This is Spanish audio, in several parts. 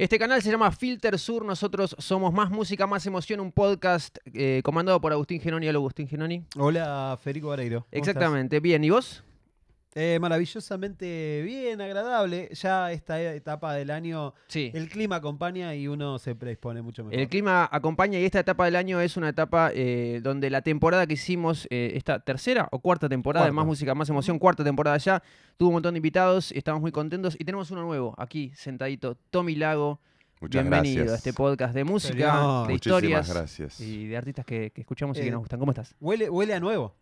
Este canal se llama Filter Sur. Nosotros somos Más Música, Más Emoción, un podcast eh, comandado por Agustín Genoni. Hola, Agustín Genoni. Hola, Federico Vareiro. ¿Cómo Exactamente. Bien, ¿y vos? Eh, maravillosamente bien, agradable. Ya esta etapa del año, Sí. el clima acompaña y uno se predispone mucho mejor. El clima acompaña y esta etapa del año es una etapa eh, donde la temporada que hicimos, eh, esta tercera o cuarta temporada de Cuarta. Más Música, Más Emoción, cuarta temporada ya, tuvo un montón de invitados, estamos muy contentos y tenemos uno nuevo aquí sentadito, Tommy Lago. Muchas Bienvenido gracias. a este podcast de música, Señor. de Muchísimas historias gracias. y de artistas que, que escuchamos y que nos gustan. ¿Cómo estás? Huele, huele a nuevo.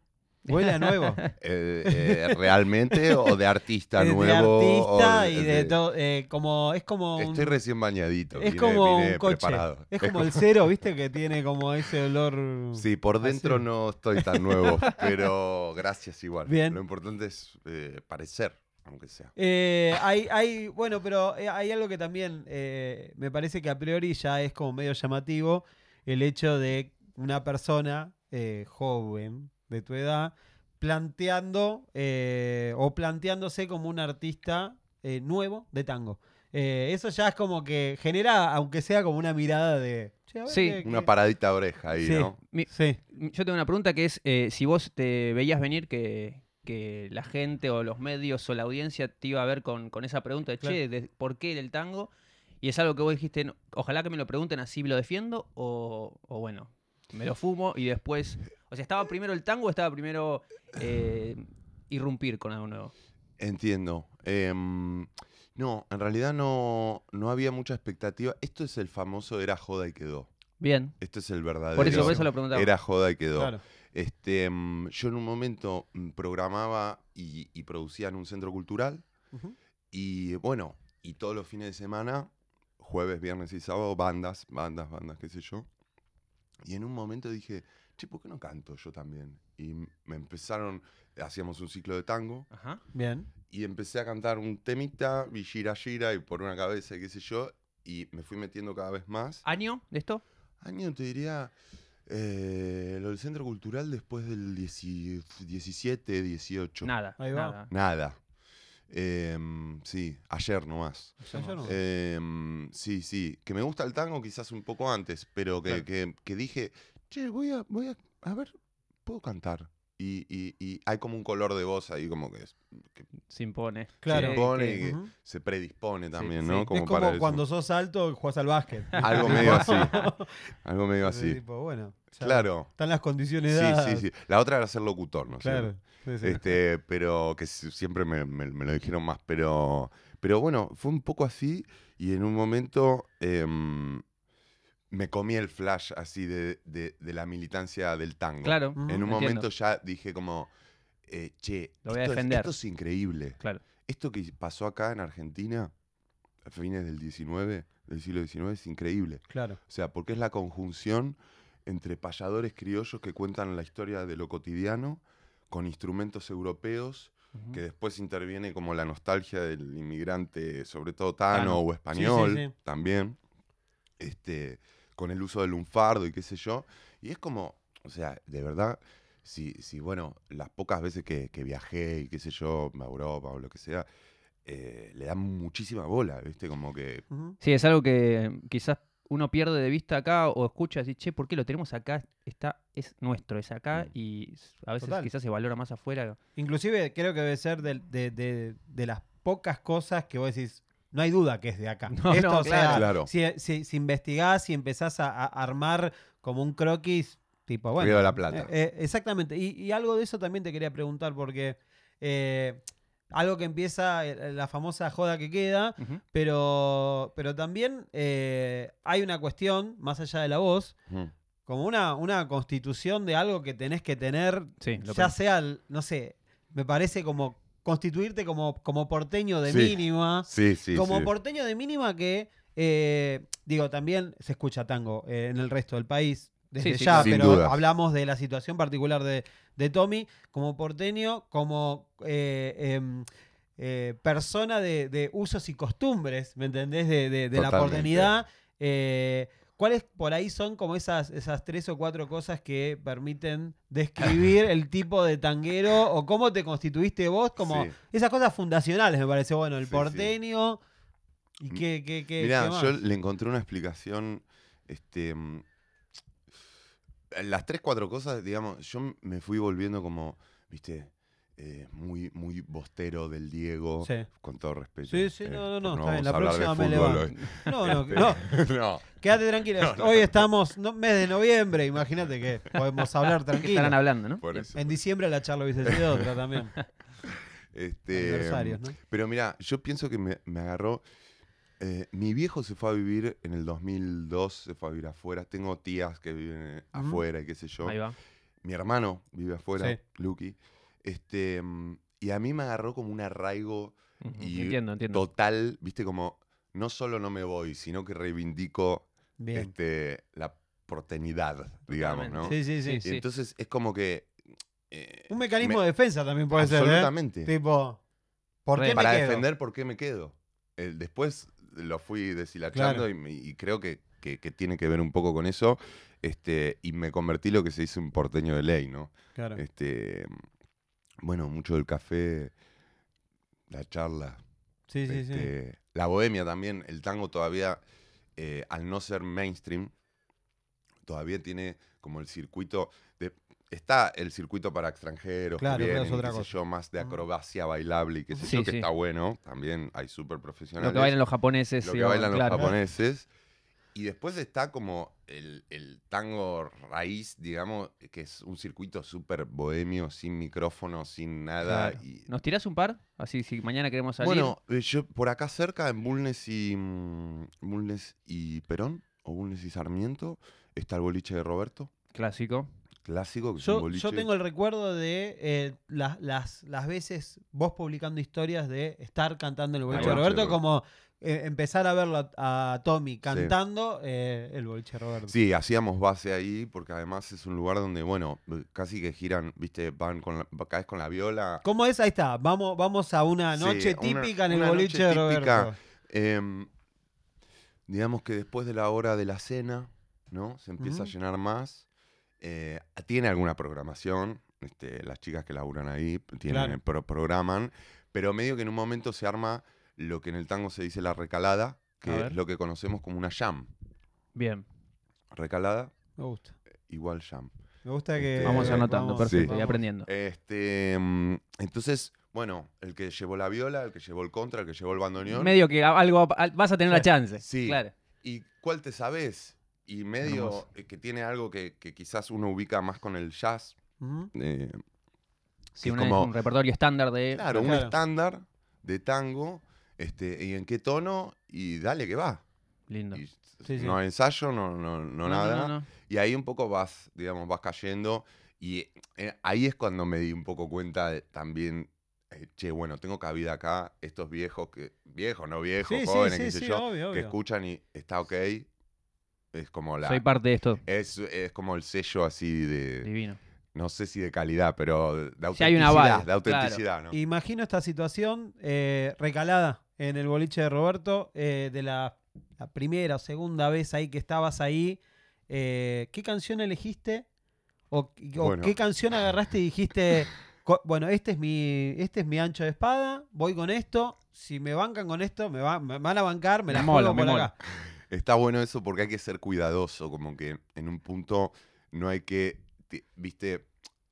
Huele a nuevo. Eh, eh, ¿Realmente o de artista nuevo? de o artista y de todo. eh, como, es como. un- Estoy recién bañadito. es vine- como vine un coche. preparado. Es como el cero, ¿viste? Que tiene como ese olor. Sí, por dentro Así. no estoy tan nuevo, pero gracias igual. Bien. Lo importante es parecer, aunque sea. Hay, hay, bueno, pero hay algo que también me parece que a priori ya es como medio llamativo, el hecho de una persona joven de tu edad planteando eh, o planteándose como un artista eh, nuevo de tango. Eh, eso ya es como que genera, aunque sea como una mirada de... "Che, a ver Sí, qué- Una qué-". paradita oreja ahí, Sí. ¿no? Mi- Sí. Yo tengo una pregunta que es eh, si vos te veías venir que, que la gente o los medios o la audiencia te iba a ver con, con esa pregunta de, che, de ¿por qué el tango? Y es algo que vos dijiste, "No, ojalá que me lo pregunten así lo defiendo o, o bueno, me lo fumo y después... O sea, ¿estaba primero el tango o estaba primero eh, irrumpir con algo nuevo? Entiendo. Em, no, en realidad no, no había mucha expectativa. Esto es el famoso era joda y quedó. Bien. Esto es el verdadero. Por eso, por eso lo preguntaba. Era joda y quedó. Claro. Este, mm, yo en un momento mm, programaba y, y producía en un centro cultural y bueno, y todos los fines de semana, jueves, viernes y sábado, bandas, bandas, bandas, qué sé yo. Y en un momento dije, che, ¿por qué no canto yo también? Y me empezaron, hacíamos un ciclo de tango Ajá. Bien. y empecé a cantar un temita, y gira gira y por una cabeza, y qué sé yo, y me fui metiendo cada vez más. ¿Año de esto? Año, te diría, eh, lo del centro cultural después del 10 17, 18. Nada. Ahí va. nada. Nada. Em, sí, ayer nomás. No- Em, sí, sí. Que me gusta el tango quizás un poco antes, pero que, Claro. que- que dije, che, voy a, voy a, a ver, puedo cantar. Y, y- y hay como un color de voz ahí como que, es- que Se impone. Claro. se impone que- y que Ujú. se predispone también, sí. ¿no? Es Como es como para eso. cuando sos alto jugás al básquet. Algo medio así. Algo medio así. Tipo, bueno, Claro. Están las condiciones Sí, dadas. sí, sí. La otra era ser locutor, ¿no? Claro. Sí, sí. Este, pero que si- siempre me, me- me lo dijeron más. Pero, pero bueno, fue un poco así. Y en un momento em, me comí el flash así de, de- de la militancia del tango. Claro. En un entiendo. momento ya dije como, eh, che, Lo voy a esto, es- defender. esto es increíble. Claro. Esto que pasó acá en Argentina a fines del 19, del siglo XIX, es increíble. Claro. O sea, porque es la conjunción entre payadores criollos que cuentan la historia de lo cotidiano con instrumentos europeos, que después interviene como la nostalgia del inmigrante, sobre todo tano Tano. o español, sí. también, este, con el uso del lunfardo y qué sé yo. Y es como, o sea, de verdad, si, si bueno, las pocas veces que, que viajé y qué sé yo, a Europa o lo que sea, eh, le dan muchísima bola, ¿viste? Como que. Sí, es algo que quizás uno pierde de vista acá o escucha así, che, ¿por qué lo tenemos acá? Está, es nuestro, es acá Mm. y a veces Total. quizás se valora más afuera. Inclusive creo que debe ser de, de- de- de las pocas cosas que vos decís, no hay duda que es de acá. No, Esto, no, o sea, claro. si, si- si investigás y empezás a, a armar como un croquis, tipo, bueno. Río de la Plata. eh, eh, exactamente. Y, y algo de eso también te quería preguntar, porque eh, algo que empieza, eh, la famosa joda que queda, pero, pero también eh, hay una cuestión, más allá de la voz, como una, una constitución de algo que tenés que tener Sí, ya sea, no sé, me parece como constituirte como, como porteño de Sí. mínima. sí, sí. como porteño de mínima que, eh, digo, también se escucha tango eh, en el resto del país. Desde Sí, sí, ya, pero dudas. hablamos de la situación particular de, de Tommy como porteño, como eh, em, eh, persona de, de usos y costumbres, ¿me entendés? De, de- de la porteñidad. Eh, ¿Cuáles por ahí son como esas, esas tres o cuatro cosas que permiten describir el tipo de tanguero o cómo te constituiste vos? Como Sí. esas cosas fundacionales, me parece. Bueno, el Sí, sí. porteño. ¿Y qué, qué, qué, Mirá, qué más? yo le encontré una explicación. Este. Las tres, cuatro cosas, digamos, yo me fui volviendo como, viste, eh, muy, muy bostero del Diego, Sí. con todo respeto. Sí, sí, eh, no, no, no, porque está bien. vamos La próxima me levanto. hoy. No, no, no. no, Quédate tranquilo. No, no. Hoy estamos, no, mes de noviembre. Imagínate que podemos hablar ¿Qué estarán tranquilo. hablando, no? por eso. En diciembre la charla hubiese sido otra también. Este, Aniversarios, ¿no? Pero mira, yo pienso que me, me agarró. Eh, mi viejo se fue a vivir en el 2002, se fue a vivir afuera. Tengo tías que viven eh, afuera y qué sé yo. Ahí va. Mi hermano vive afuera, Sí. Lucky. Este, y a mí me agarró como un arraigo Ujú, y Entiendo, entiendo. total, viste, como no solo no me voy, sino que reivindico Bien. este, la porteñidad, digamos, ¿no? Sí, sí, sí. Sí. Entonces es como que. eh, Un mecanismo me- de defensa también puede ser, ¿eh? Absolutamente. Tipo, ¿por Re. qué me para quedo? defender por qué me quedo. Eh, después lo fui deshilachando Claro. y, creo que, que- que tiene que ver un poco con eso. Este, y me convertí lo que se dice un porteño de ley, ¿no? Claro. Este, bueno, mucho del café, la charla, Sí, sí, sí. este, la bohemia también. El tango todavía, eh, al no ser mainstream, todavía tiene como el circuito. Está el circuito para extranjeros, Claro, que es vienen, y otra qué sé yo, más de acrobacia bailable y qué sé Sí, yo, que sí. está bueno. También hay súper profesionales. Lo que bailan los japoneses. Lo que bailan claro. los japoneses. Y después está como el, el tango raíz, digamos, que es un circuito súper bohemio, sin micrófono, sin nada. Claro. y- ¿Nos tirás un par? Así, si mañana queremos salir. Bueno, eh, yo por acá cerca, en Bulnes y, mm, Bulnes y Perón, o Bulnes y Sarmiento, está el boliche de Roberto, Clásico. Clásico, que Yo, yo tengo el recuerdo de eh, las, las, las veces vos publicando historias de estar cantando el boliche de de Roberto, Roberto. como eh, empezar a verlo a, a Tommy cantando eh, el boliche de Roberto. Sí, hacíamos base ahí, porque además es un lugar donde, bueno, casi que giran, viste, van con la, caes con la viola. ¿Cómo es? Ahí está. Vamos, vamos a una Sí, noche una- típica en el boliche de. Roberto. Em, digamos que después de la hora de la cena, ¿no? Se empieza a llenar más. Eh, tiene alguna programación. este, las chicas que laburan ahí tienen, Claro. pro- programan. Pero medio que en un momento se arma lo que en el tango se dice la recalada, que es lo que conocemos como una jam. Bien. Recalada Me gusta. igual jam. Me gusta que. Vamos Eh, anotando, vamos- perfecto. sí. Y vamos. aprendiendo. Este, mm, entonces, bueno, el que llevó la viola, el que llevó el contra, el que llevó el bandoneón. Medio que a- algo a- vas a tener la chance. Sí. Claro. ¿Y cuál te sabes? Y medio eh, que tiene algo que, que quizás uno ubica más con el jazz. Ujú. eh, Sí, es un, como- un repertorio estándar de. claro, un claro. estándar de tango. Este, ¿Y en qué tono? Y dale que va. Lindo. Y Sí, sí. No ensayo, no, no, no nada. no, no. Y ahí un poco vas, digamos, vas cayendo. Y eh, ahí es cuando me di un poco cuenta de, también, che, bueno, tengo cabida acá, estos viejos, que viejos, no viejos, Sí, sí, jóvenes, sí, qué sé sí, yo, obvio, que escuchan y está ok. Es como la... Soy parte de esto. Es, es como el sello así de, Divino. no sé si de calidad, pero de autenticidad. Si hay un aval, de autenticidad, ¿no? Imagino esta situación eh, recalada en el boliche de Roberto, eh, de la, la primera o segunda vez ahí que estabas ahí. eh, ¿Qué canción elegiste? ¿O, o Bueno. qué canción agarraste y dijiste, bueno, este es, mi, este es mi ancho de espada, voy con esto, si me bancan con esto, me, va- me van a bancar, me Me la mola, por mola. acá. Está bueno eso porque hay que ser cuidadoso, como que en un punto no hay que, viste,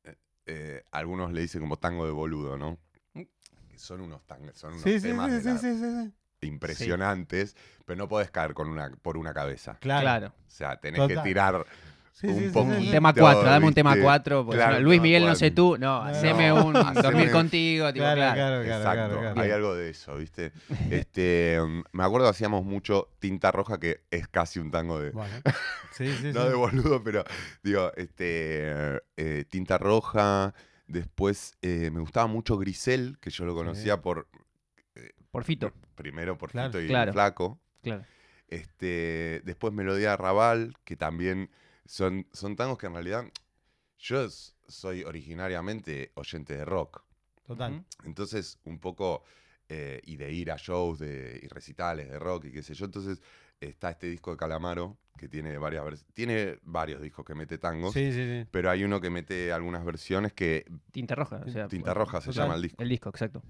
eh, eh, algunos le dicen como tango de boludo, ¿no? Que son unos tangos, son unos Sí, sí, temas sí, de sí, la- sí, sí, sí. impresionantes, pero no podés caer con una, por una cabeza. Claro. Claro. O sea, tenés Total. que tirar Sí, un sí, poquito. tema 4, dame un tema ¿viste? 4. Claro, Luis Miguel, no sé tú. No, No, haceme no, un dormir contigo. Tipo, Claro, claro. claro, Exacto, claro, claro. hay algo de eso, ¿viste? Este, me acuerdo hacíamos mucho Tinta Roja, que es casi un tango de, Bueno. Sí, sí, no sí. de boludo, pero digo, este, eh, Tinta Roja. Después eh, me gustaba mucho Grisel, que yo lo conocía por, Por Fito. primero por Claro. Fito y Claro. Flaco. Claro. Este, después Melodía Raval, que también son, son tangos que en realidad yo soy originariamente oyente de rock. Total. Entonces, un poco, eh, y de ir a shows de, y recitales de rock y qué sé yo. Entonces, está este disco de Calamaro, que tiene varias tiene varios discos que mete tangos, Sí, sí, sí. pero hay uno que mete algunas versiones que, Tinta roja. O sea, Tinta Roja se llama el disco. El disco, exacto.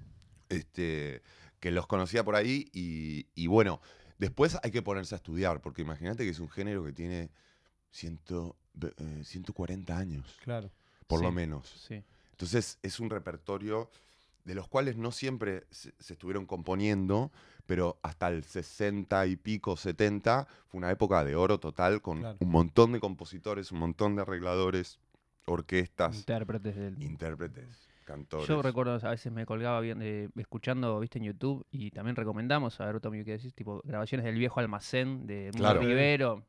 Este, que los conocía por ahí y, y bueno, después hay que ponerse a estudiar, porque imagínate que es un género que tiene ciento, eh, 140 años, Claro. por lo menos. Sí. Entonces es un repertorio de los cuales no siempre se, se estuvieron componiendo, pero hasta el 60 y pico, 70, fue una época de oro total con Claro. un montón de compositores, un montón de arregladores, orquestas, Intérpretes del. intérpretes, cantores. Yo recuerdo, a veces me colgaba bien, eh, escuchando, viste, en YouTube, y también recomendamos, a ver, Tommy, ¿qué decís? Tipo, grabaciones del viejo almacén de Mundo Claro. Rivero.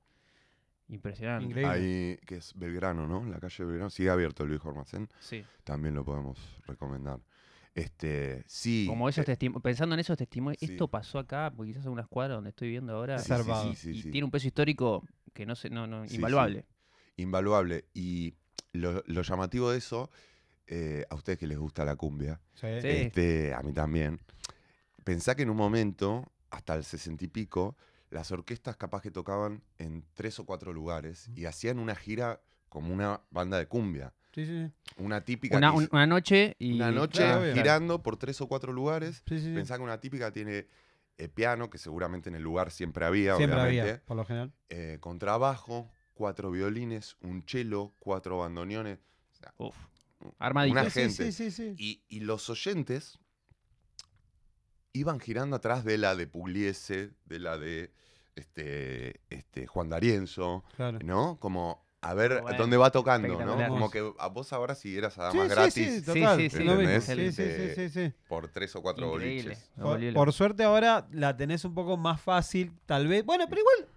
Impresionante. Increíble. Ahí, que es Belgrano, ¿no? La calle Belgrano. Sigue abierto el viejo almacén. Sí. También lo podemos recomendar. Este, sí. Como esos eh, testimonios, pensando en esos testimonios, sí. esto pasó acá, porque quizás en una escuadra donde estoy viendo ahora, Sí, y, sí, y sí. tiene un peso histórico que no sé, no, no, Sí, sí. invaluable. invaluable. Y lo, lo llamativo de eso, eh, a ustedes que les gusta la cumbia, Sí. Sí. este, a mí también, pensá que en un momento, hasta el sesenta y pico, las orquestas capaz que tocaban en tres o cuatro lugares y hacían una gira como una banda de cumbia. Sí, sí, Una típica. Una, noche y. una noche Claro, girando por tres o cuatro lugares. sí, sí, sí. Pensá que una típica tiene eh, piano, que seguramente en el lugar siempre había, Siempre obviamente. había, por lo general. eh, contrabajo, cuatro violines, un cello, cuatro bandoneones. Uf, armadito. Una Sí, gente. Sí, sí, sí. Y, y los oyentes iban girando atrás de la de Pugliese, de la de este, este, Juan D'Arienzo, Claro. ¿no? Como a ver Bueno, dónde va tocando, ¿no? Como que a vos ahora si eras a Sí, más sí, gratis sí, Sí, total. sí, sí. lo mismo. ¿Entendés? Sí, sí, sí, sí, sí. por tres o cuatro Increíble. boliches. Por, suerte ahora la tenés un poco más fácil, tal vez. Bueno, pero igual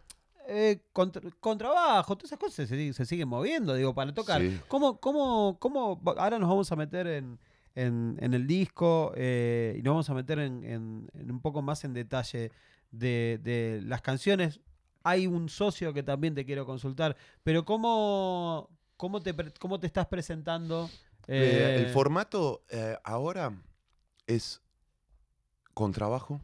eh, con, tr- con trabajo, todas esas cosas se, se siguen moviendo, digo, para tocar. Sí. ¿Cómo, cómo, cómo, ahora nos vamos a meter en, en- en el disco eh, y nos vamos a meter en, en- en un poco más en detalle de, de las canciones. Hay un socio que también te quiero consultar, pero ¿cómo, cómo, te, cómo te estás presentando? Eh, el Eh, formato eh, ahora es contrabajo,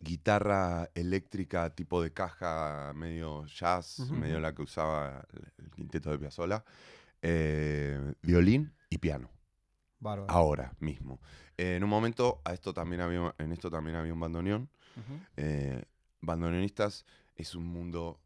guitarra eléctrica tipo de caja medio jazz, medio la que usaba el, el quinteto de Piazzolla, eh, violín y piano, bárbaro. ahora mismo. Eh, en un momento a esto también había, en esto también había un bandoneón. Eh, bandoneonistas es un mundo,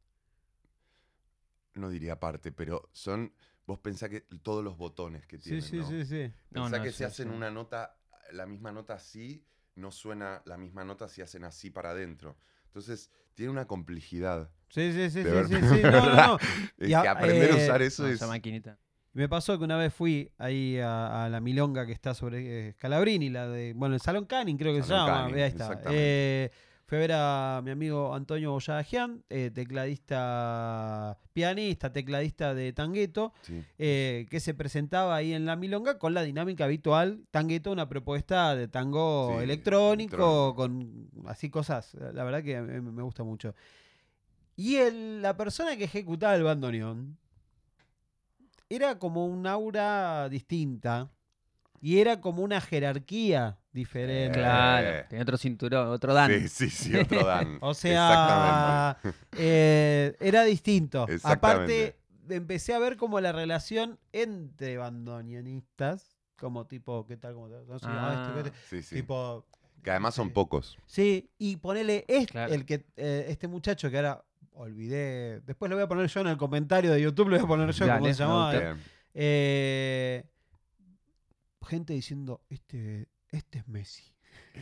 no diría aparte, pero son, vos pensás que todos los botones que Sí, tienen, sí, ¿no? sí, sí. No, Pensá no, que sí, si hacen sí. una nota, la misma nota así, no suena la misma nota si hacen así para adentro. Entonces, tiene una complejidad. Sí, sí, sí, sí, sí, sí. No, no, no. Es que aprender a eh, usar eso No, es... esa maquinita. Me pasó que una vez fui ahí a, a la milonga que está sobre eh, Scalabrini, la de, bueno, el Salón Canning creo que se Salón llama, Canning, ahí está. Eh, fui a ver a mi amigo Antonio Boyadajian, eh, tecladista, pianista, tecladista de Tangueto, Sí. que se presentaba ahí en la milonga con la dinámica habitual. Tangueto, una propuesta de tango Sí, electrónico, electrónico. con así cosas. La verdad que me gusta mucho. Y el- la persona que ejecutaba el bandoneón era como un aura distinta. Y era como una jerarquía diferente. Eh, Claro, tenía otro cinturón, otro dan. Sí, sí, sí, otro Dan. O sea, eh, era distinto. Exactamente. Aparte, empecé a ver como la relación entre bandoneonistas, como tipo, ¿qué tal? ¿Cómo te- no sé, ah, esto, ¿qué te- Sí, sí. Tipo, Que además son sí. pocos. sí, y ponele este, Claro. el que, eh, este muchacho que ahora olvidé, después lo voy a poner yo en el comentario de YouTube, lo voy a poner yo, Dale, ¿cómo se llamaba? Eh, gente diciendo, este, este es Messi.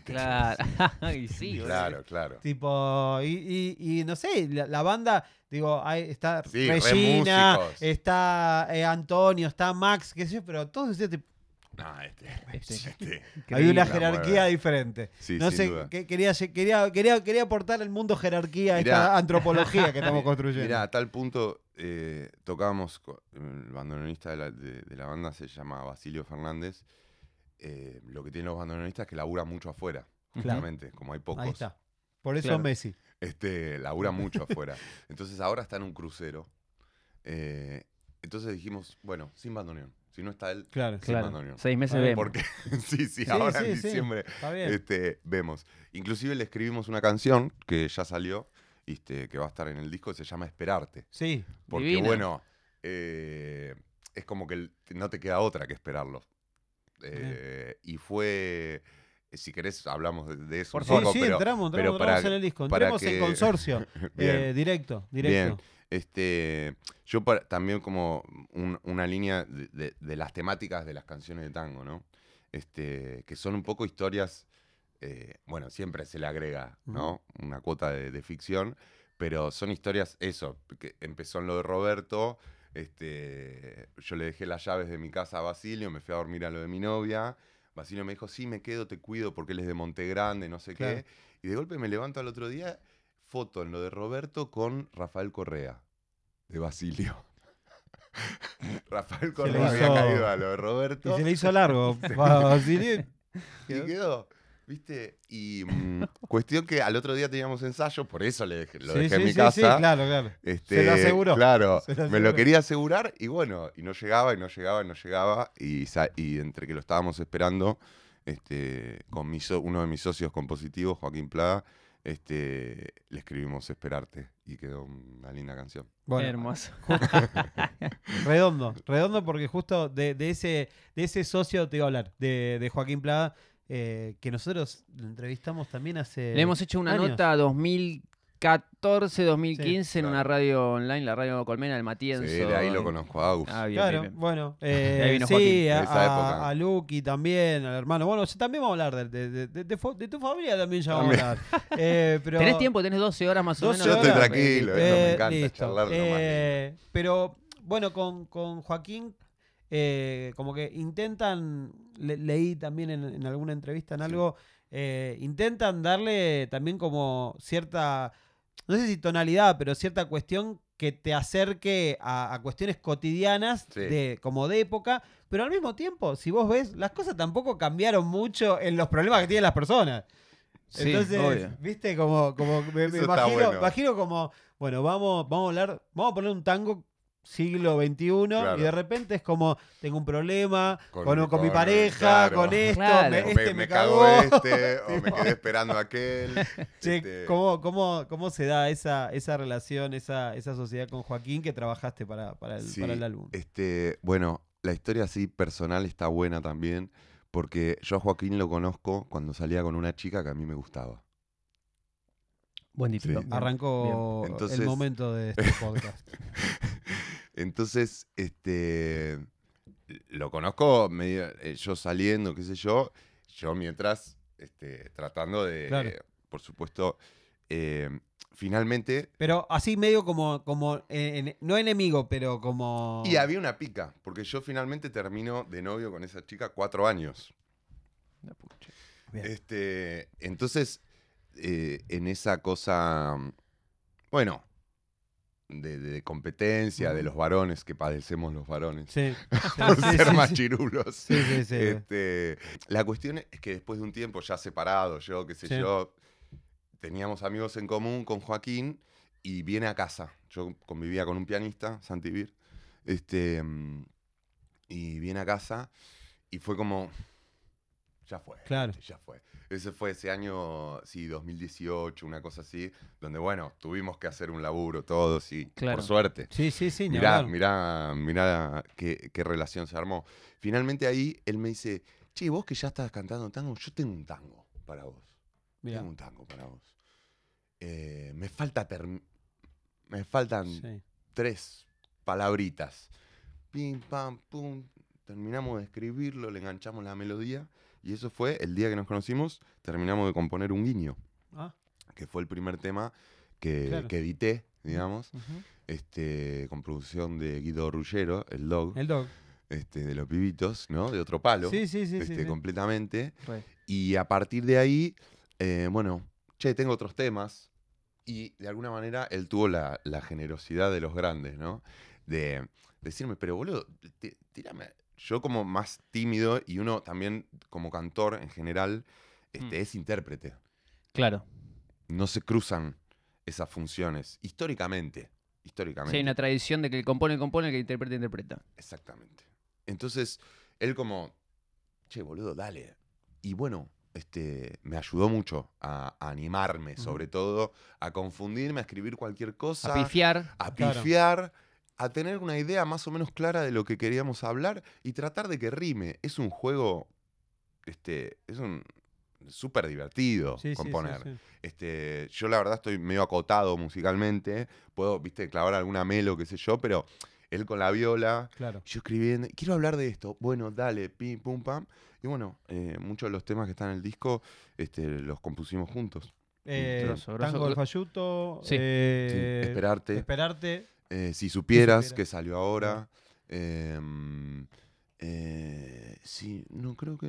Claro. y sí. Claro, claro. Tipo, y, y- y no sé, la, la banda, digo, ahí está Sí, Regina, está eh, Antonio, está Max, qué sé yo, pero todos decían, tipo, No, este. Este. este. hay una la jerarquía mueve. diferente. Sí, no sé, que- quería, quería, quería, quería aportar el mundo jerarquía a Mirá. esta antropología que estamos construyendo. Mira, a tal punto eh, tocábamos, el bandoneonista de la, de- de la banda se llama Basilio Fernández. eh, lo que tienen los bandoneonistas es que labura mucho afuera, Claro. justamente, como hay pocos. Ahí está. Por eso Claro. Messi. Este, labura mucho afuera. Entonces ahora está en un crucero. eh, entonces dijimos, bueno, sin bandoneón. Si no está él, Claro, sin Claro. bandoneón. Seis meses vemos. Porque sí, sí, Sí, ahora en sí, diciembre está bien. este, vemos. Inclusive le escribimos una canción que ya salió, este, que va a estar en el disco, se llama Esperarte. Sí, Porque Divina. bueno, eh, es como que no te queda otra que esperarlo. Eh, y fue si querés hablamos de, eso Por un Sí, poco, sí, pero, entramos, pero entramos, para entramos en el disco. para Entremos en consorcio. Eh, directo, directo. Bien. Este, yo para- también como un- una línea de, de- de las temáticas de las canciones de tango, ¿no? Este, que son un poco historias, eh, bueno, siempre se le agrega, ¿no? Una cuota de, de ficción, pero son historias, eso, que empezó en lo de Roberto, este, yo le dejé las llaves de mi casa a Basilio, me fui a dormir a lo de mi novia, Basilio me dijo, sí, me quedo, te cuido porque él es de Monte Grande, no sé Claro. qué, y de golpe me levanto al otro día, foto en lo de Roberto con Rafael Correa, de Basilio. Rafael Correa había hizo- caído a lo de Y Roberto. se le hizo largo. Basilio. Y quedó, ¿viste? Y mm, cuestión que al otro día teníamos ensayo, por eso le dejé, lo Sí, dejé sí, en mi sí, casa. sí, claro, claro. Este, Se lo aseguró. Claro, me lo quería asegurar y bueno, y no llegaba, y no llegaba, y no llegaba. Y, y entre que lo estábamos esperando, este, con mi so- uno de mis socios compositivos, Joaquín Plada, este, le escribimos Esperarte y quedó una linda canción. Bueno, Hermoso. redondo, redondo porque justo de, de ese, de ese socio te iba a hablar, de, de Joaquín Plada, eh, que nosotros lo entrevistamos también hace. Le hemos hecho una años. nota 2014, 2015 Sí, en claro. una radio online, la radio Colmena del Matienzo. Sí, de ahí lo conozco a Agus. Ah, bien, Claro, bien, bien. bueno, ahí eh, vino sí, a, De esa época. a, a Lucky también, al hermano. Bueno, también vamos a hablar de, de, de- de tu familia también ya vamos a hablar. Eh, pero, ¿Tenés tiempo? ¿Tenés 12 horas más o 12 menos? Yo estoy tranquilo, esto Eh, me encanta listo. charlar. lo más lindo. Eh, pero bueno, con, con Joaquín, eh, como que intentan, le- leí también en, en alguna entrevista en Sí. algo, eh, intentan darle también como cierta, no sé si tonalidad, pero cierta cuestión que te acerque a, a cuestiones cotidianas Sí. de, como de época, pero al mismo tiempo, si vos ves, las cosas tampoco cambiaron mucho en los problemas que tienen las personas. Sí, Entonces, obvio. viste, como, como me, imagino, bueno. imagino como, bueno, vamos, vamos a hablar, vamos a poner un tango siglo XXI y de repente es como, tengo un problema con, Con- con mi pareja, claro. con esto, Claro. me- O este me, me, cagó. este, o me quedé esperando a aquel. Che, este, ¿cómo, cómo, cómo se da esa, esa relación, esa, esa sociedad con Joaquín que trabajaste para, para, el, Sí, para el álbum? Este, bueno, la historia así personal está buena también, porque yo a Joaquín lo conozco cuando salía con una chica que a mí me gustaba. Buen título. Sí. Arrancó Entonces- el momento de este podcast. Entonces, este, lo conozco medio, eh, yo saliendo, qué sé yo, yo mientras, este, tratando de, Claro. por supuesto, eh, finalmente, Pero así medio como, como en- en- no enemigo, pero como... y había una pica, porque yo finalmente termino de novio con esa chica cuatro años. La pucha. Bien. Este, entonces, eh, en esa cosa, bueno, de, de competencia, de los varones que padecemos los varones, Sí, por sí, ser sí, más sí. chirulos. Sí, sí, sí. Este, la cuestión es que después de un tiempo ya separado, yo, qué sé yo, teníamos amigos en común con Joaquín y viene a casa. Yo convivía con un pianista, Santi Vir, este, y viene a casa y fue como, ya fue, Claro. ya fue. Ese fue ese año, sí, 2018, una cosa así, donde, bueno, tuvimos que hacer un laburo todos y Claro. por suerte. Sí, sí, sí, Mirá, mirá, mirá qué, qué relación se armó. Finalmente ahí él me dice, che, vos que ya estás cantando tango, yo tengo un tango para vos. Mirá. Tengo un tango para vos. Eh, me falta me faltan Sí. tres palabritas. Pim, pam, pum. Terminamos de escribirlo, le enganchamos la melodía. Y eso fue el día que nos conocimos. Terminamos de componer un guiño, Ah, que fue el primer tema que, Claro. que edité, digamos este, con producción de Guido Ruggero, el dog, El dog. este, de los pibitos, ¿no? De otro palo, Sí, sí, sí. este, sí. completamente. Re. Y a partir de ahí, eh, bueno, che, tengo otros temas. Y de alguna manera él tuvo la, la generosidad de los grandes, ¿no? De decirme, pero boludo, ti- tírame. Yo como más tímido y uno también como cantor en general, este, Mm. es intérprete. Claro. No se cruzan esas funciones, históricamente. Históricamente. Sí, hay una tradición de que el compone, compone, el que interpreta, interpreta. Exactamente. Entonces, él como, che, boludo, dale. Y bueno, este, me ayudó mucho a, a animarme, sobre todo, a confundirme, a escribir cualquier cosa, A pifiar. a Claro. A tener una idea más o menos clara de lo que queríamos hablar y tratar de que rime. Es un juego, este, es un, súper divertido Sí, sí, sí, componer. sí. Este, yo la verdad estoy medio acotado musicalmente. Puedo, viste, clavar alguna melo, qué sé yo, pero él con la viola, Claro. yo escribiendo, quiero hablar de esto. Bueno, dale, pim, pum, pam. Y bueno, eh, muchos de los temas que están en el disco este, los compusimos juntos. Eh, Grosso, grosso. Tango del Fayuto. Sí. eh, Sí, esperarte. Esperarte. Eh, si supieras que salió ahora. em, eh, sí, no creo que.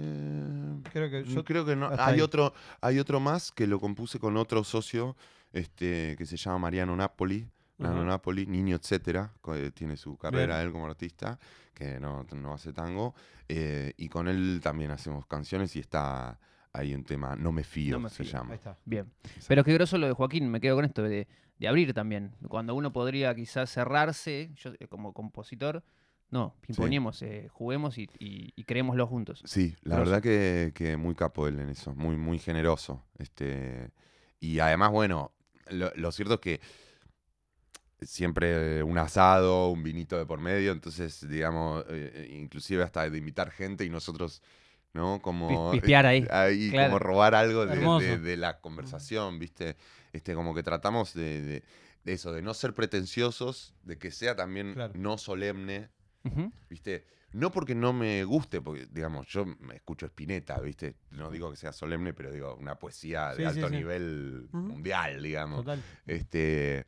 Creo que yo. creo que no. Hay ahí. otro, hay otro más que lo compuse con otro socio, este, que se llama Mariano Napoli. Mariano. Napoli, niño, etcétera. eh, Tiene su carrera Bien. él como artista, que no, no hace tango. y con él también hacemos canciones y está ahí un tema, No me fío, No me se fío, llama. Ahí está. Bien. Pero qué groso lo de Joaquín, me quedo con esto, de, de abrir también. Cuando uno podría quizás cerrarse, yo eh, como compositor, no, imponemos, eh, juguemos y, y, y creémoslo juntos. Sí, la verdad que, que muy capo él en eso, muy, muy generoso. Este, y además, bueno, lo, lo cierto es que siempre un asado, un vinito de por medio, entonces, digamos, eh, inclusive hasta de invitar gente y nosotros, ¿no? Como... Pis- pispear ahí, ahí claro. como robar algo de, Hermoso. de- de la conversación, ¿viste? Este, como que tratamos de, eso, de no ser pretenciosos, de que sea también Claro. no solemne. ¿viste? No porque no me guste, porque, digamos, yo me escucho Spinetta, ¿viste? No digo que sea solemne, pero digo, una poesía Sí, de sí, alto sí. nivel mundial, digamos. Total. Este,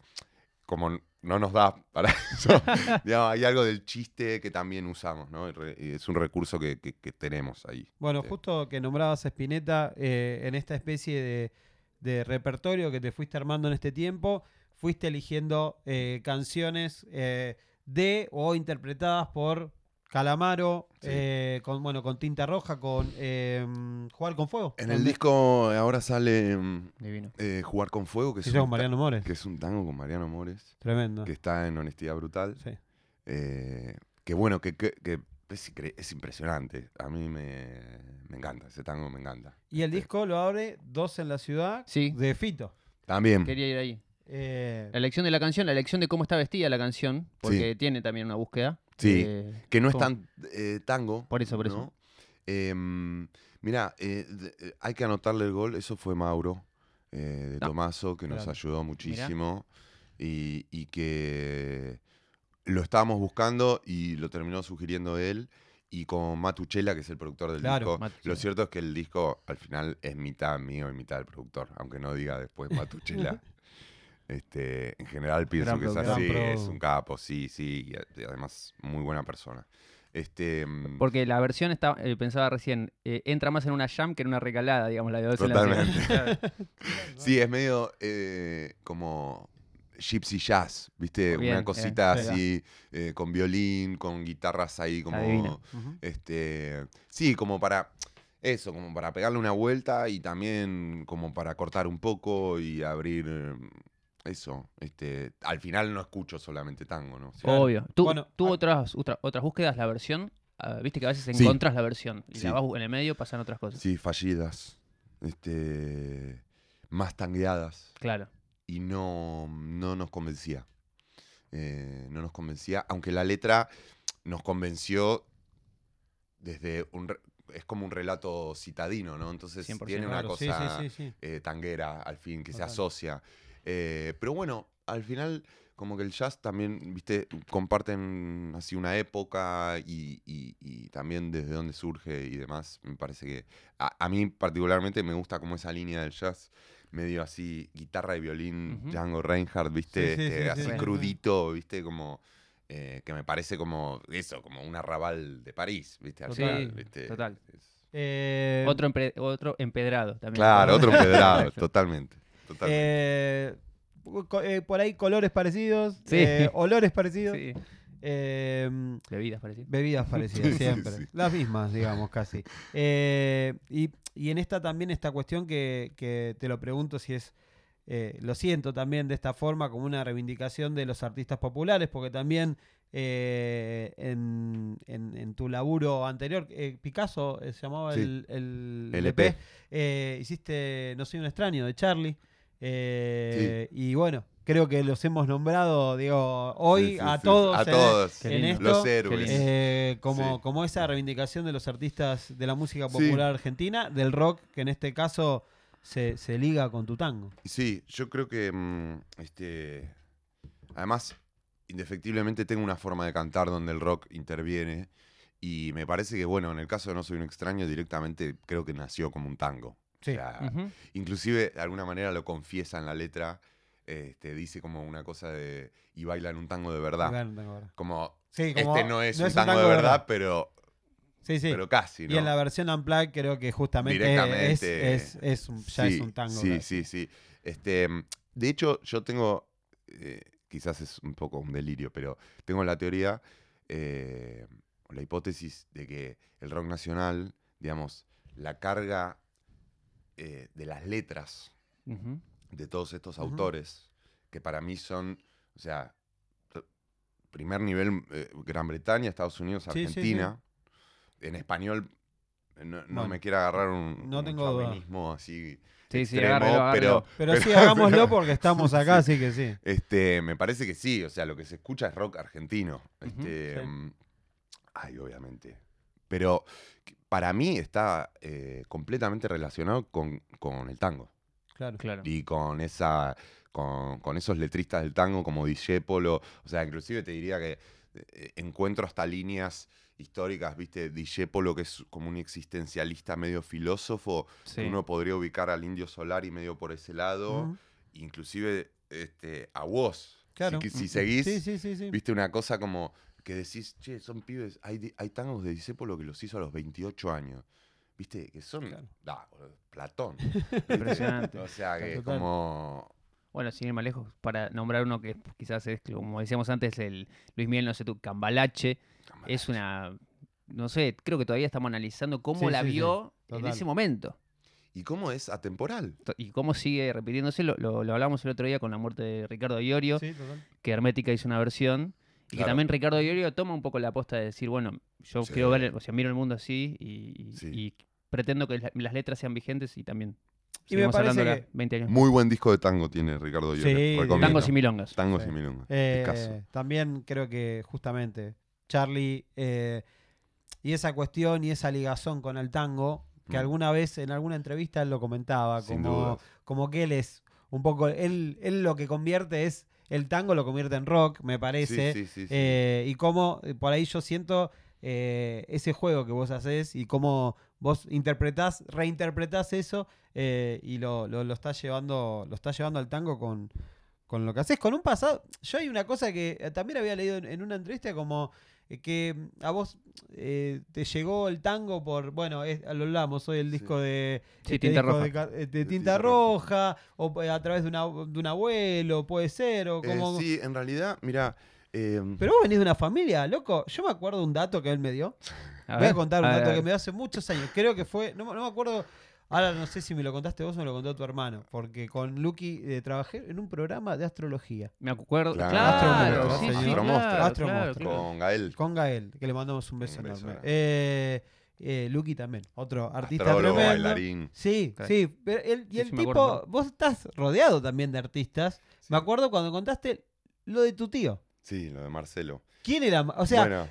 como no nos da para eso, digamos, hay algo del chiste que también usamos, ¿no? Es un recurso que, que- que tenemos ahí. Bueno, Sí. justo que nombrabas a Spinetta, eh, en esta especie de, de repertorio que te fuiste armando en este tiempo, fuiste eligiendo eh, canciones eh, de o interpretadas por Calamaro, Sí. eh, con, bueno, con tinta roja, con eh, Jugar con Fuego. En el disco ahora sale Divino. eh, Jugar con Fuego, que es, con un ta- Mariano Mores. que es un tango con Mariano Mores, Tremendo. que está en Honestidad Brutal. Sí. Eh, que bueno, que, que- que es, impresionante. A mí me, me encanta, ese tango me encanta. Y el Este, disco lo abre Dos en la ciudad Sí. de Fito. También. Quería ir ahí. Eh, La elección de la canción, la elección de cómo está vestida la canción, porque tiene también una búsqueda. Sí, eh, Que no es tan eh, tango. Por eso, por eso. ¿no? Em, mirá, eh, eh, hay que anotarle el gol. Eso fue Mauro de Ah, Tomaso, que nos claro. ayudó muchísimo. Y, y que lo estábamos buscando y lo terminó sugiriendo él. Y con Matuchela, que es el productor del Claro, disco. Lo cierto es que el disco al final es mitad mío y mitad del productor. Aunque no diga después Matuchela. Este, en general pienso Gran que es así, es un capo, sí, sí, y además muy buena persona. Este, mm, Porque la versión está, eh, pensaba recién, eh, entra más en una jam que en una recalada, digamos, la de Dos en la Totalmente. Ciudad. Claro. sí, es medio eh, como gypsy jazz, ¿viste? Bien, Una cosita así, eh, con violín, con guitarras ahí como... Este, sí, como para... Eso, como para pegarle una vuelta y también como para cortar un poco y abrir... Eso, este, al final no escucho solamente tango, ¿no? O sea, Claro. Obvio. ¿Tú, Bueno, ah- otras, otra- otras búsquedas la versión? Ah, Viste que a veces Sí. encontrás la versión y Sí. la vas en el medio pasan otras cosas. Sí, fallidas, este, más tangueadas. Claro. y no, no nos convencía. Eh, no nos convencía, aunque la letra nos convenció desde un... Es como un relato citadino, ¿no? Entonces 100%, tiene una Claro, cosa sí, sí, sí. eh, tanguera al fin, que se asocia. Eh, pero bueno, al final como que el jazz también, viste, comparten así una época y, y- y también desde dónde surge y demás. Me parece que a, a mí particularmente me gusta como esa línea del jazz, medio así, guitarra y violín. Django Reinhardt, viste, Sí, sí, Este, sí, así sí, sí. crudito, viste, como... eh, que me parece como eso, como un arrabal de París, ¿viste? Al Total. final, ¿viste? Total. Es- Eh, Otro, otro empedrado también. Claro, otro empedrado, totalmente. Totalmente. eh, eh, por ahí colores parecidos, Sí. eh, olores parecidos, Sí. eh, Bebidas parecidas. bebidas parecidas, Sí, sí, siempre. sí. Las mismas, digamos, casi. Eh, y, y en esta también esta cuestión que, que te lo pregunto si es, eh, lo siento también de esta forma como una reivindicación de los artistas populares, porque también eh, en, en- en tu laburo anterior, eh, Picasso eh, se llamaba Sí. el, el, El EP, EP. eh, hiciste No soy un extraño de Charlie. Eh, Y bueno, creo que los hemos nombrado, digo, hoy Sí, sí, a todos. A en- todos. En esto, Los héroes. eh, como, como esa reivindicación de los artistas de la música popular argentina, del rock, que en este caso se, se liga con tu tango. Sí, yo creo que mm, este además indefectiblemente tengo una forma de cantar donde el rock interviene y me parece que bueno, en el caso de No soy un extraño directamente creo que nació como un tango. Sí. O sea, Ujú. inclusive de alguna manera lo confiesa en la letra, este dice como una cosa de y bailan un tango de verdad. Como Sí, como este no es un tango, de verdad, pero Sí, sí. pero casi, ¿no? Y en la versión Unplugged creo que justamente es, es, es un- ya sí, es un tango. Sí, casi. sí, sí. Este, de hecho, yo tengo, eh, quizás es un poco un delirio, pero tengo la teoría, eh, la hipótesis de que el rock nacional, digamos, la carga eh, de las letras de todos estos autores, que para mí son, o sea, primer nivel eh, Gran Bretaña, Estados Unidos, Sí, sí, sí. Argentina, en español, eh, no, no Bueno, me quiero agarrar un, no un tengo así Sí, sí, extremo, agárralo, agárralo. Pero, pero- sí, hagámoslo pero- porque estamos acá, así que sí. este, me parece que sí, o sea, lo que se escucha es rock argentino. Este, sí. mm, ay, obviamente. Pero para mí está eh, completamente relacionado con, con el tango. Claro. Claro. Y con esa. Con, con esos letristas del tango como Discepolo. O sea, inclusive te diría que eh, encuentro hasta líneas históricas, viste, Discepolo, que es como un existencialista medio filósofo, Sí. uno podría ubicar al Indio Solar y medio por ese lado, Ujú, inclusive este, a vos. Claro. Si, si seguís, Sí, sí, sí, sí. viste una cosa como que decís, che, son pibes, hay, hay tangos de Discepolo que los hizo a los 28 años. Viste, que son, Claro. da, boludo, Platón. Impresionante. O sea, que Total. como... Bueno, sin ir más lejos, para nombrar uno que quizás es, como decíamos antes, el Luis Miguel, no sé tú, Cambalache, es una, no sé, creo que todavía estamos analizando cómo Sí, la sí, sí, vio en ese momento. ¿Y cómo es atemporal? Y cómo sigue repitiéndose, lo, lo, lo hablamos el otro día con la muerte de Ricardo Iorio, Sí, total. que Hermética hizo una versión, y que también Ricardo Iorio toma un poco la aposta de decir, bueno, yo Sí. quiero ver, o sea, miro el mundo así y, y- Sí. y pretendo que la- las letras sean vigentes y también Y me parece hablando que- 20 años. Muy buen disco de tango tiene Ricardo Llorio. Sí, recomiendo. Tangos y milongas. Tangos Sí. y milongas. Eh, también creo que justamente Charlie eh, y esa cuestión y esa ligazón con el tango, que Mm. alguna vez en alguna entrevista él lo comentaba, como, como que él es un poco, él, él lo que convierte es, el tango lo convierte en rock, me parece, Sí, sí, sí, eh, y cómo eh, por ahí yo siento eh, ese juego que vos haces y cómo vos interpretás, reinterpretás eso eh, y lo, lo, lo estás llevando, lo estás llevando al tango con, con lo que haces. Con un pasado. Yo hay una cosa que también había leído en, en una entrevista como que mm, a vos eh, te llegó el tango por, bueno, es, lo hablamos hoy el Sí. disco de, Sí, este Tinta disco Roja. de, ca- eh, de De tinta, roja, o eh, a través de, una- de un abuelo, puede ser, o Eh, como... sí, en realidad, mira, eh, Pero vos venís de una familia, loco. Yo me acuerdo un dato que él me dio. A Voy a contar un a dato que me dio hace muchos años. Creo que fue, no, no me acuerdo, ahora no sé si me lo contaste vos o me lo contó tu hermano, porque con Lucky eh, trabajé en un programa de astrología. Me acuerdo. Claro, Claro, Astro sí, sí, Monstruo, claro, Astro claro, Monstruo. claro. con Gael. Con Gael, que le mandamos un beso Un beso enorme. Eh, eh, Lucky también, otro artista astrólogo, tremendo. bailarín. Sí, Claro. sí, pero él- y Sí, el sí, tipo, vos estás rodeado también de artistas. Sí. Me acuerdo cuando contaste lo de tu tío. Sí, lo de Marcelo. ¿Quién era? O sea, bueno,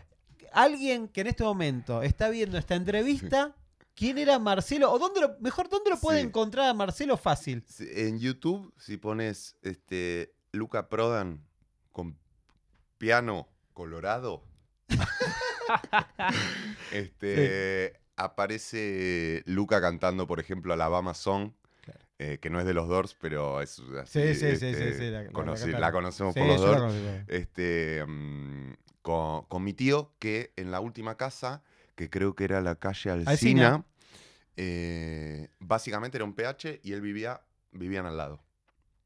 alguien que en este momento está viendo esta entrevista, ¿quién era Marcelo? O dónde lo, mejor, ¿dónde lo puede Sí. encontrar a Marcelo fácil? en YouTube, si pones este Luca Prodan con piano colorado, este aparece Luca cantando, por ejemplo, Alabama Song. Claro. eh, que no es de los Doors, pero es así, Sí, sí, sí, este, sí, sí, la- conocemos por los Doors. este, mm, con, con mi tío, que en la última casa, que creo que era la calle Alcina, Alsina. Eh, básicamente era un PH y él vivía, vivían al lado.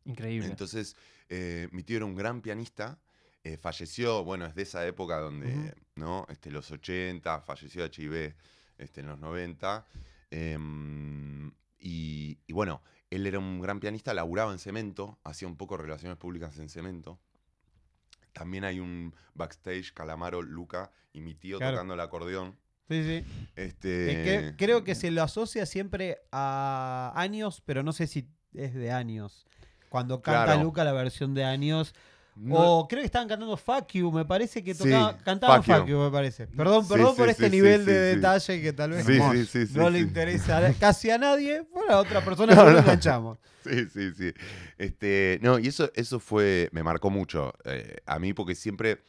Increíble. Entonces, eh, mi tío era un gran pianista, eh, falleció, bueno, es de esa época donde. ¿no? Este, los 80, falleció de HIV este, en los 90. em, y, y bueno, él era un gran pianista, laburaba en cemento, hacía un poco relaciones públicas en cemento. También hay un backstage, Calamaro, Luca y mi tío Claro. tocando el acordeón. Sí, sí. Este, que- creo que se lo asocia siempre a años, pero no sé si es de años. cuando canta Claro. Luca la versión de años. No- O creo que estaban cantando Fuck You, me parece que Sí, tocaba, cantaban Fuck Fuck You. Me parece. Perdón, Sí, perdón sí, por sí, este sí, nivel sí, de sí. detalle que tal vez Sí, sí, sí, sí, no le sí. interesa casi a nadie. Bueno, a otra persona No, no. enganchamos. Sí, sí, sí. Este, no, y eso, eso fue, me marcó mucho eh, a mí porque siempre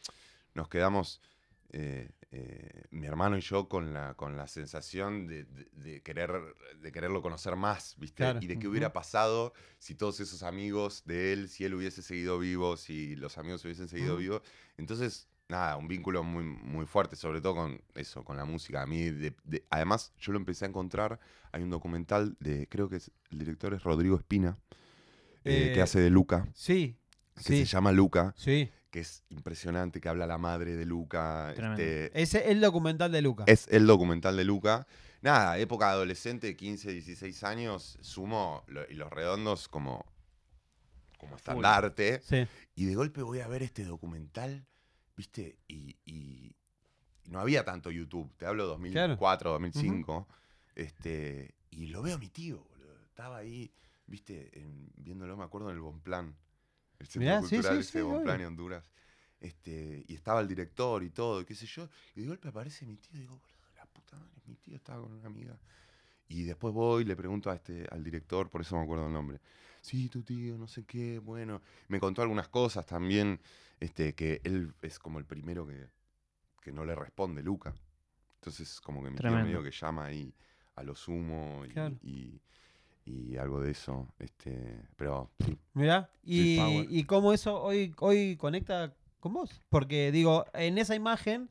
nos quedamos, eh, eh, mi hermano y yo, con la, con la sensación de, de- de querer, de quererlo conocer más, ¿viste? Claro. Y de qué hubiera pasado si todos esos amigos de él, si él hubiese seguido vivo, si los amigos hubiesen seguido Ujú. vivos. Entonces, nada, un vínculo muy, muy fuerte, sobre todo con eso, con la música. A mí, de- de- además, yo lo empecé a encontrar, hay un documental de, creo que es, el director es Rodrigo Espina, eh, que Eh, hace de Luca, Sí, que sí, se llama Luca, sí. Que es impresionante, que habla la madre de Luca. Este, Ese es el documental de Luca. es el documental de Luca. Nada, época adolescente, 15, 16 años, sumo lo- y los redondos como, como estandarte. Sí. Y de golpe voy a ver este documental, ¿viste? Y, y no había tanto YouTube, te hablo 2004, 2005. este, y lo veo a mi tío, boludo. Estaba ahí, ¿viste? En- viéndolo, me acuerdo, en el Bonplan. El centro Mirá, cultural sí, sí, de Bonplan en Honduras. Este, y estaba el director y todo, y qué sé yo. Y de golpe aparece mi tío y digo, boludo, la puta madre, mi tío estaba con una amiga. Y después voy y le pregunto a este, al director, por eso me acuerdo el nombre. Sí, tu tío, no sé qué, bueno. Me contó algunas cosas también, este, que él es como el primero que, que no le responde, Luca. Entonces, como que mi tío Tremendo. medio que llama ahí a lo sumo y, Claro. y- y algo de eso. Este, pero sí, Mirá, y, y cómo eso hoy, hoy conecta con vos. Porque digo, en esa imagen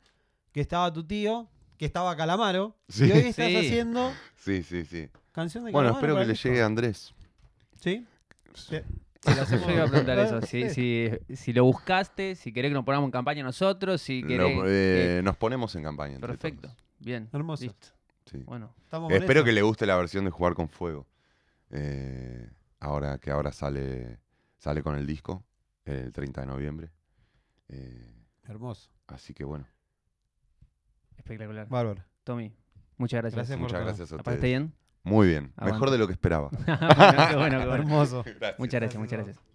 que estaba tu tío, que estaba Calamaro, Sí. y hoy estás Sí. haciendo sí, sí. sí. canción de Bueno, Calamaro. espero que le llegue a Andrés. ¿Sí? Sí. Yo iba a preguntar eso, si, si, si lo buscaste, si querés que nos pongamos en campaña nosotros, si querés... eh, que- nos ponemos en campaña. Perfecto, todos. bien, Hermoso. listo. Sí. Bueno, Estamos Espero que le guste la versión de Jugar con Fuego. Eh, ahora que ahora sale, sale con el disco, el 30 de noviembre. Eh, Hermoso. así que bueno, espectacular. Bárbaro. Tommy, muchas gracias. Gracias muchas todo. gracias a ¿La ustedes. bien? Muy bien, Aguante. mejor de lo que esperaba. bueno, qué bueno, qué bueno. Hermoso. Gracias. Muchas gracias, muchas gracias.